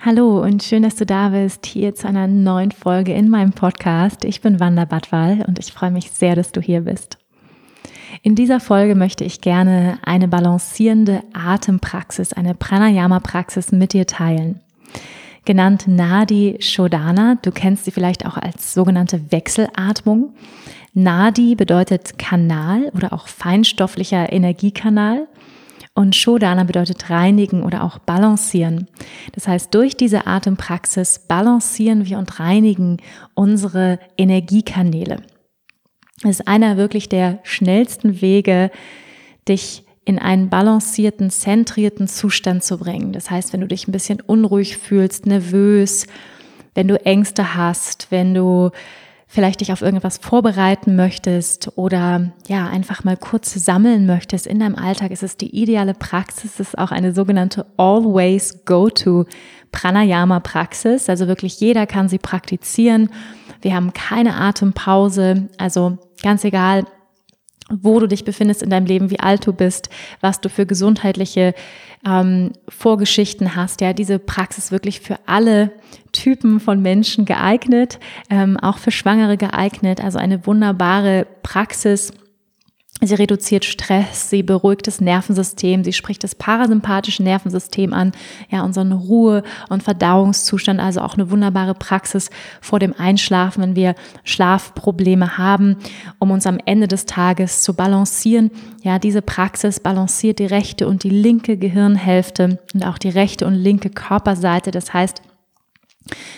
Hallo und schön, dass du da bist, hier zu einer neuen Folge in meinem Podcast. Ich bin Wanda Badwal und ich freue mich sehr, dass du hier bist. In dieser Folge möchte ich gerne eine balancierende Atempraxis, eine Pranayama-Praxis mit dir teilen. Genannt Nadi Shodana, du kennst sie vielleicht auch als sogenannte Wechselatmung. Nadi bedeutet Kanal oder auch feinstofflicher Energiekanal und Shodana bedeutet reinigen oder auch balancieren. Das heißt, durch diese Atempraxis balancieren wir und reinigen unsere Energiekanäle. Das ist einer wirklich der schnellsten Wege, dich in einen balancierten, zentrierten Zustand zu bringen. Das heißt, wenn du dich ein bisschen unruhig fühlst, nervös, wenn du Ängste hast, wenn du vielleicht dich auf irgendwas vorbereiten möchtest oder ja, einfach mal kurz sammeln möchtest in deinem Alltag, ist es die ideale Praxis. Es ist auch eine sogenannte Always Go-To Pranayama Praxis. Also wirklich jeder kann sie praktizieren. Wir haben keine Atempause. Also ganz egal, wo du dich befindest in deinem Leben, wie alt du bist, was du für gesundheitliche ähm, Vorgeschichten hast. Ja, diese Praxis wirklich für alle Typen von Menschen geeignet, ähm, auch für Schwangere geeignet. Also eine wunderbare Praxis Sie reduziert Stress, sie beruhigt das Nervensystem, sie spricht das parasympathische Nervensystem an, ja, unseren Ruhe- und Verdauungszustand, also auch eine wunderbare Praxis vor dem Einschlafen, wenn wir Schlafprobleme haben, um uns am Ende des Tages zu balancieren. Ja, diese Praxis balanciert die rechte und die linke Gehirnhälfte und auch die rechte und linke Körperseite. Das heißt,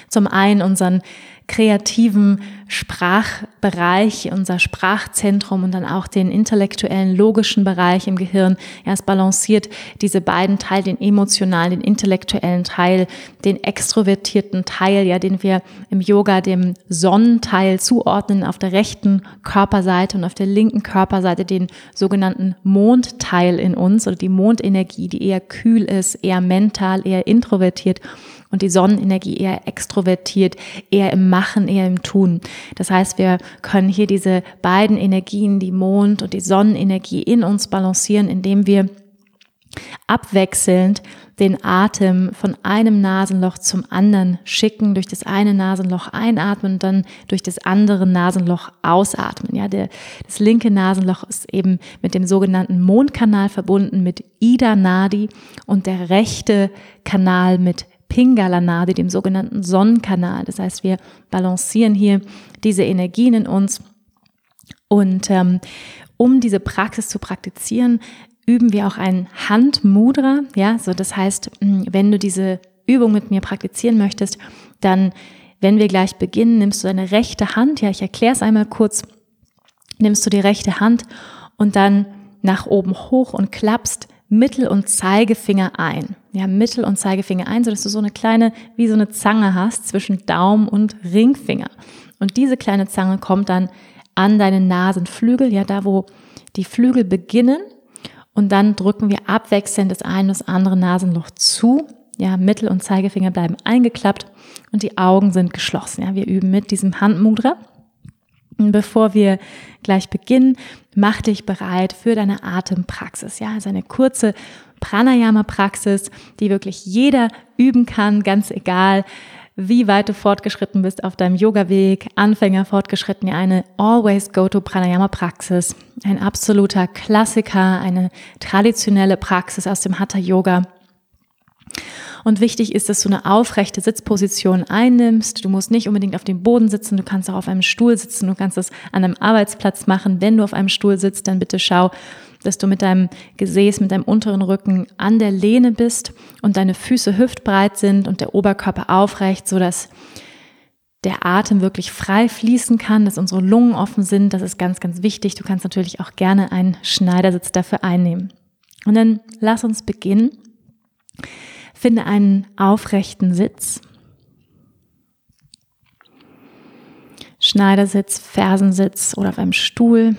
zum einen unseren kreativen Sprachbereich, unser Sprachzentrum und dann auch den intellektuellen, logischen Bereich im Gehirn. Ja, es balanciert diese beiden Teile, den emotionalen, den intellektuellen Teil, den extrovertierten Teil, ja, den wir im Yoga dem Sonnenteil zuordnen, auf der rechten Körperseite und auf der linken Körperseite den sogenannten Mondteil in uns oder die Mondenergie, die eher kühl ist, eher mental, eher introvertiert und die Sonnenenergie eher extrovertiert, eher im Machen, eher im Tun. Das heißt, wir können hier diese beiden Energien, die Mond- und die Sonnenenergie in uns balancieren, indem wir abwechselnd den Atem von einem Nasenloch zum anderen schicken, durch das eine Nasenloch einatmen und dann durch das andere Nasenloch ausatmen. Ja, der, das linke Nasenloch ist eben mit dem sogenannten Mondkanal verbunden mit Ida Nadi und der rechte Kanal mit Pingala Nadi, dem sogenannten Sonnenkanal. Das heißt, wir balancieren hier diese Energien in uns und ähm, um diese Praxis zu praktizieren, üben wir auch einen Handmudra. Ja, so das heißt, wenn du diese Übung mit mir praktizieren möchtest, dann, wenn wir gleich beginnen, nimmst du deine rechte Hand. Ja, ich erkläre es einmal kurz. Nimmst du die rechte Hand und dann nach oben hoch und klappst Mittel- und Zeigefinger ein. Ja, Mittel- und Zeigefinger ein, sodass du so eine kleine, wie so eine Zange hast zwischen Daumen und Ringfinger. Und diese kleine Zange kommt dann an deine Nasenflügel, ja, da wo die Flügel beginnen. Und dann drücken wir abwechselnd das eine und das andere Nasenloch zu. Ja, Mittel- und Zeigefinger bleiben eingeklappt und die Augen sind geschlossen. Ja, wir üben mit diesem Handmudra. Bevor wir gleich beginnen, mach dich bereit für deine Atempraxis. Ja, also eine kurze Pranayama-Praxis, die wirklich jeder üben kann, ganz egal, wie weit du fortgeschritten bist auf deinem Yoga-Weg, Anfänger fortgeschritten, ja, eine Always Go-to Pranayama-Praxis, ein absoluter Klassiker, eine traditionelle Praxis aus dem Hatha-Yoga. Und wichtig ist, dass du eine aufrechte Sitzposition einnimmst. Du musst nicht unbedingt auf dem Boden sitzen, du kannst auch auf einem Stuhl sitzen, du kannst das an einem Arbeitsplatz machen. Wenn du auf einem Stuhl sitzt, dann bitte schau, dass du mit deinem Gesäß, mit deinem unteren Rücken an der Lehne bist und deine Füße hüftbreit sind und der Oberkörper aufrecht, so dass der Atem wirklich frei fließen kann, dass unsere Lungen offen sind. Das ist ganz, ganz wichtig. Du kannst natürlich auch gerne einen Schneidersitz dafür einnehmen. Und dann lass uns beginnen. Finde einen aufrechten Sitz. Schneidersitz, Fersensitz oder auf einem Stuhl.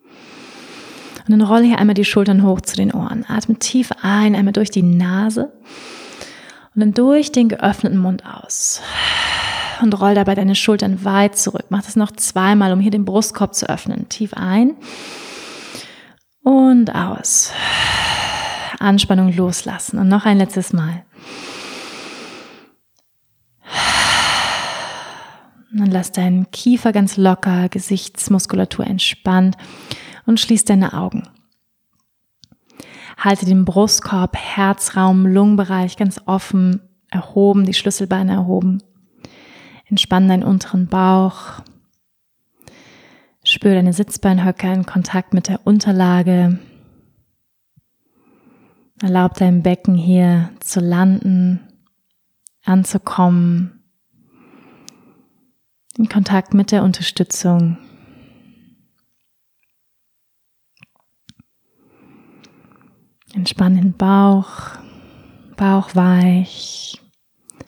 Und dann rolle hier einmal die Schultern hoch zu den Ohren. Atme tief ein, einmal durch die Nase und dann durch den geöffneten Mund aus. Und roll dabei deine Schultern weit zurück. Mach das noch zweimal, um hier den Brustkorb zu öffnen. Tief ein und aus. Anspannung loslassen. Und noch ein letztes Mal. Dann lass deinen Kiefer ganz locker, Gesichtsmuskulatur entspannt und schließ deine Augen. Halte den Brustkorb, Herzraum, Lungenbereich ganz offen, erhoben, die Schlüsselbeine erhoben. Entspann deinen unteren Bauch. Spür deine Sitzbeinhöcker in Kontakt mit der Unterlage. Erlaub deinem Becken hier zu landen, anzukommen, in Kontakt mit der Unterstützung. Entspann den Bauch, Bauch weich,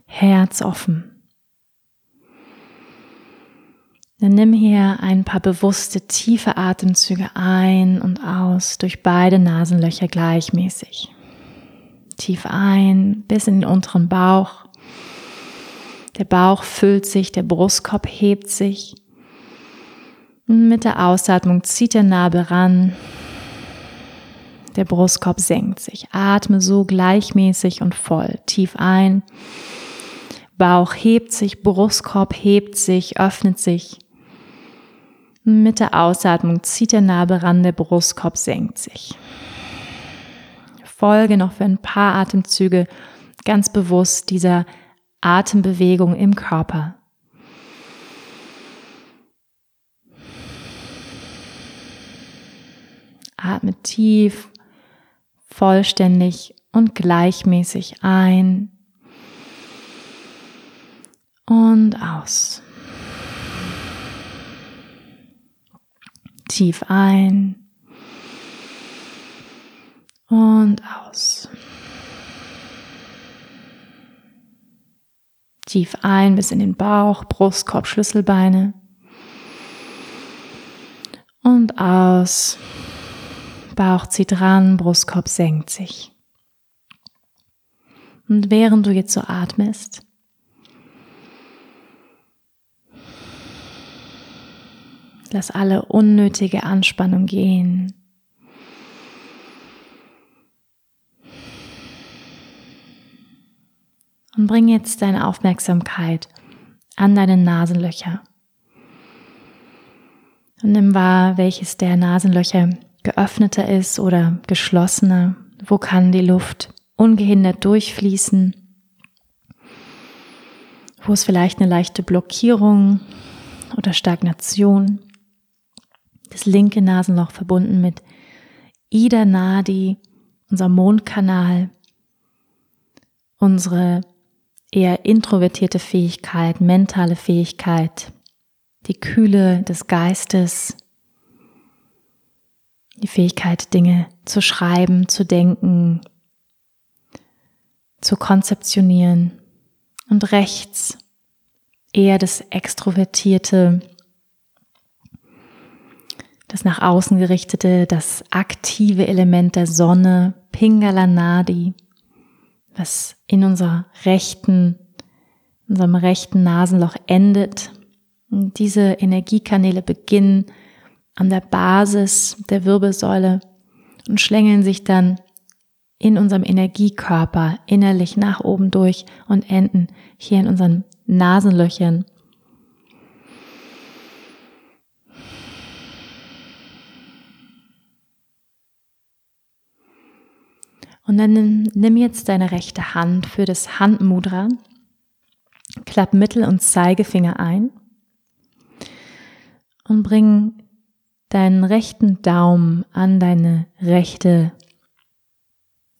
Herz offen. Dann nimm hier ein paar bewusste, tiefe Atemzüge ein und aus durch beide Nasenlöcher gleichmäßig. Tief ein bis in den unteren Bauch. Der Bauch füllt sich, der Brustkorb hebt sich. Mit der Ausatmung zieht der Nabel ran. Der Brustkorb senkt sich. Atme so gleichmäßig und voll. Tief ein. Bauch hebt sich, Brustkorb hebt sich, öffnet sich. Mit der Ausatmung zieht der Nabel ran, der Brustkorb senkt sich. Folge noch für ein paar Atemzüge ganz bewusst dieser Atembewegung im Körper. Atme tief, vollständig und gleichmäßig ein und aus. Tief ein und aus. Tief ein bis in den Bauch, Brustkorb, Schlüsselbeine. Und aus. Bauch zieht ran, Brustkorb senkt sich. Und während du jetzt so atmest, Lass alle unnötige Anspannung gehen. Und bring jetzt deine Aufmerksamkeit an deine Nasenlöcher. Und nimm wahr, welches der Nasenlöcher geöffneter ist oder geschlossener. Wo kann die Luft ungehindert durchfließen? Wo ist vielleicht eine leichte Blockierung oder Stagnation? das linke Nasenloch verbunden mit Ida Nadi, unser Mondkanal, unsere eher introvertierte Fähigkeit, mentale Fähigkeit, die Kühle des Geistes, die Fähigkeit, Dinge zu schreiben, zu denken, zu konzeptionieren. Und rechts eher das extrovertierte, das nach außen gerichtete, das aktive Element der Sonne, Pingala Nadi, was in unserer rechten, unserem rechten Nasenloch endet. Und diese Energiekanäle beginnen an der Basis der Wirbelsäule und schlängeln sich dann in unserem Energiekörper innerlich nach oben durch und enden hier in unseren Nasenlöchern Und dann nimm, jetzt deine rechte Hand für das Handmudra, klapp Mittel- und Zeigefinger ein und bring deinen rechten Daumen an deine rechte,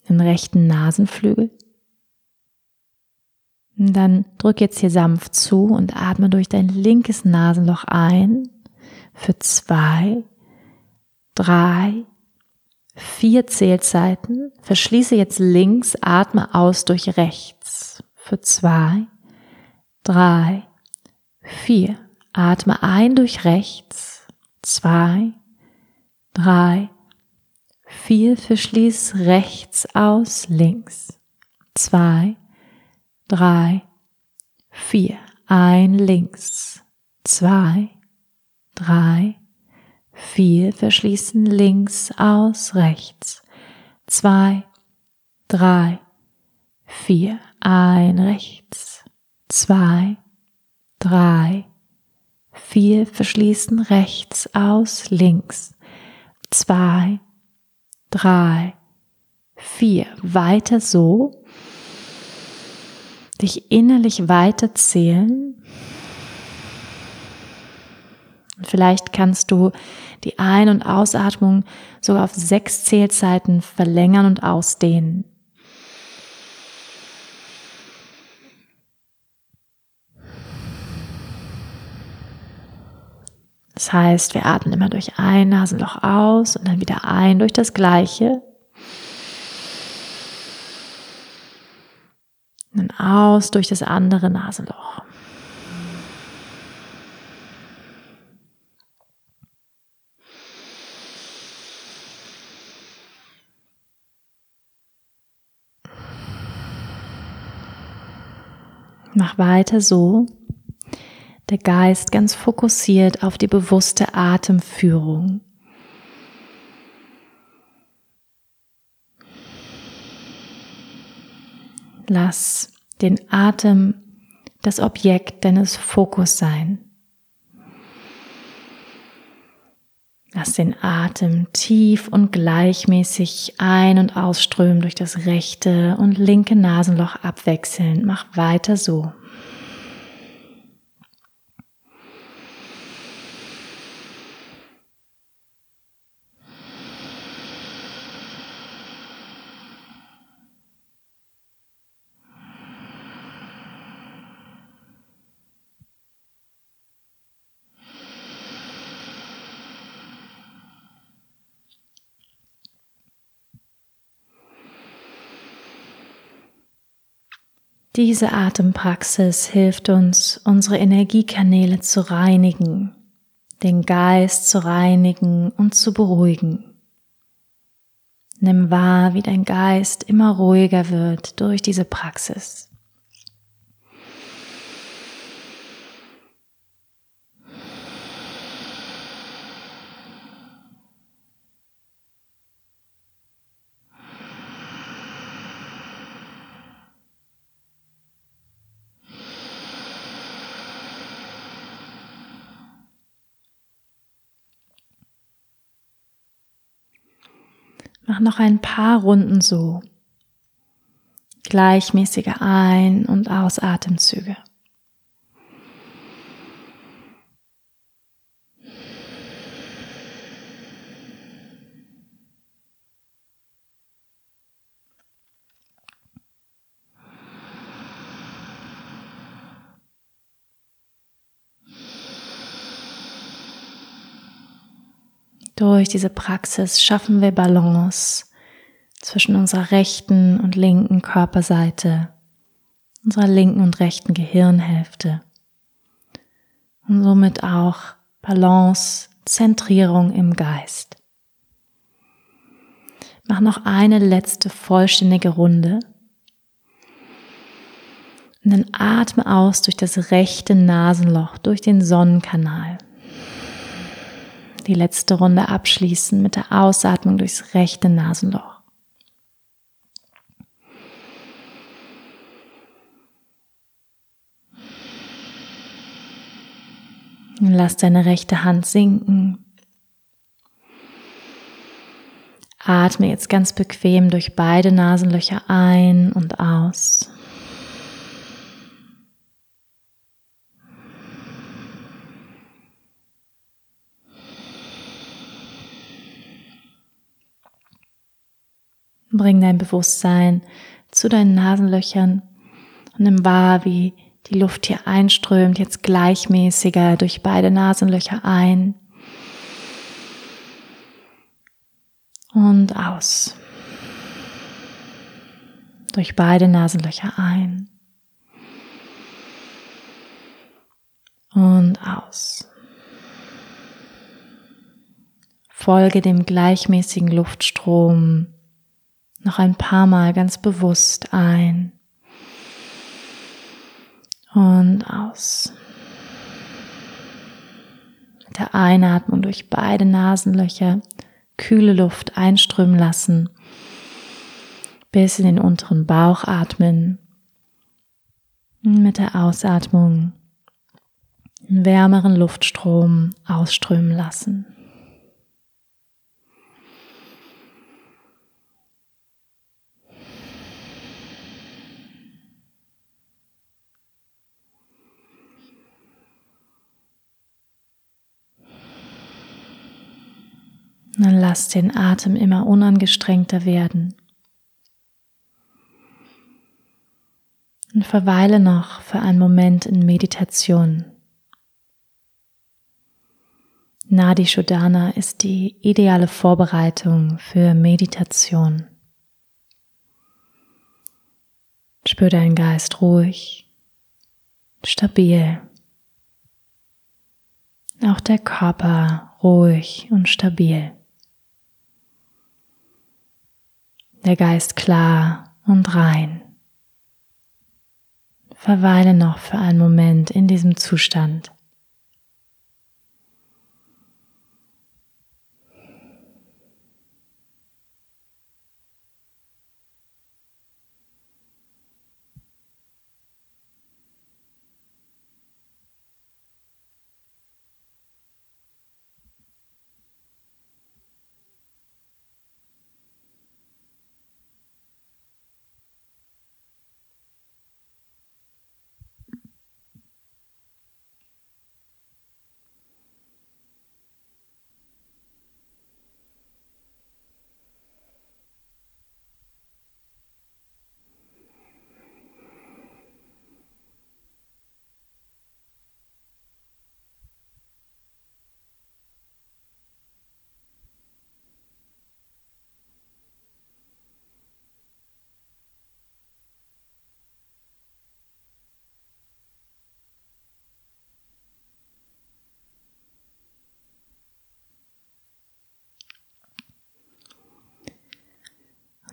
den rechten Nasenflügel. Und dann drück jetzt hier sanft zu und atme durch dein linkes Nasenloch ein für zwei, drei, vier Zählzeiten. Verschließe jetzt links, atme aus durch rechts für zwei, drei, vier. Atme ein durch rechts, zwei, drei, vier. Verschließ rechts aus, links, zwei, drei, vier. Ein links, zwei, drei, vier, verschließen links aus, rechts, zwei, drei, vier, ein rechts, zwei, drei, vier, verschließen rechts aus, links, zwei, drei, vier, weiter so, dich innerlich weiter zählen. Vielleicht kannst du die Ein- und Ausatmung sogar auf sechs Zählzeiten verlängern und ausdehnen. Das heißt, wir atmen immer durch ein Nasenloch aus und dann wieder ein durch das gleiche. Und dann aus durch das andere Nasenloch. Mach weiter so. Der Geist ganz fokussiert auf die bewusste Atemführung. Lass den Atem das Objekt deines Fokus sein. Lass den Atem tief und gleichmäßig ein- und ausströmen durch das rechte und linke Nasenloch abwechselnd. Mach weiter so. Diese Atempraxis hilft uns, unsere Energiekanäle zu reinigen, den Geist zu reinigen und zu beruhigen. Nimm wahr, wie dein Geist immer ruhiger wird durch diese Praxis. Mach noch ein paar Runden so. Gleichmäßige Ein- und Ausatemzüge. Durch diese Praxis schaffen wir Balance zwischen unserer rechten und linken Körperseite, unserer linken und rechten Gehirnhälfte und somit auch Balance, Zentrierung im Geist. Mach noch eine letzte vollständige Runde. Und dann atme aus durch das rechte Nasenloch, durch den Sonnenkanal die letzte Runde abschließen mit der Ausatmung durchs rechte Nasenloch. Lass deine rechte Hand sinken. Atme jetzt ganz bequem durch beide Nasenlöcher ein und aus. Bring dein Bewusstsein zu deinen Nasenlöchern und nimm wahr, wie die Luft hier einströmt, jetzt gleichmäßiger durch beide Nasenlöcher ein und aus. Durch beide Nasenlöcher ein und aus. Folge dem gleichmäßigen Luftstrom noch ein paar Mal ganz bewusst ein und aus. Mit der Einatmung durch beide Nasenlöcher kühle Luft einströmen lassen, bis in den unteren Bauch atmen. Mit der Ausatmung einen wärmeren Luftstrom ausströmen lassen. Dann lass den Atem immer unangestrengter werden. Und verweile noch für einen Moment in Meditation. Nadi Shodhana ist die ideale Vorbereitung für Meditation. Spür deinen Geist ruhig, stabil. Auch der Körper ruhig und stabil. Der Geist klar und rein. Verweile noch für einen Moment in diesem Zustand.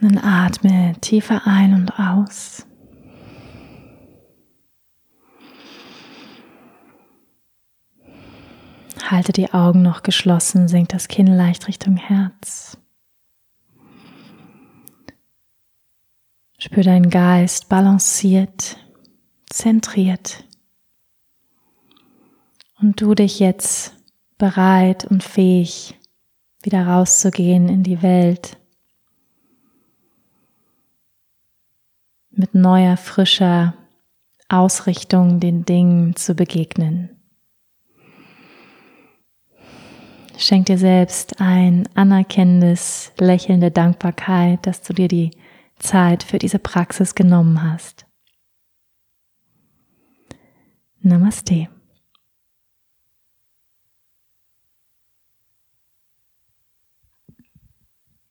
Und dann atme tiefer ein und aus. Halte die Augen noch geschlossen, senk das Kinn leicht Richtung Herz. Spür deinen Geist balanciert, zentriert. Und du dich jetzt bereit und fähig, wieder rauszugehen in die Welt mit neuer, frischer Ausrichtung den Dingen zu begegnen. Schenk dir selbst ein anerkennendes, lächelnde Dankbarkeit, dass du dir die Zeit für diese Praxis genommen hast. Namaste.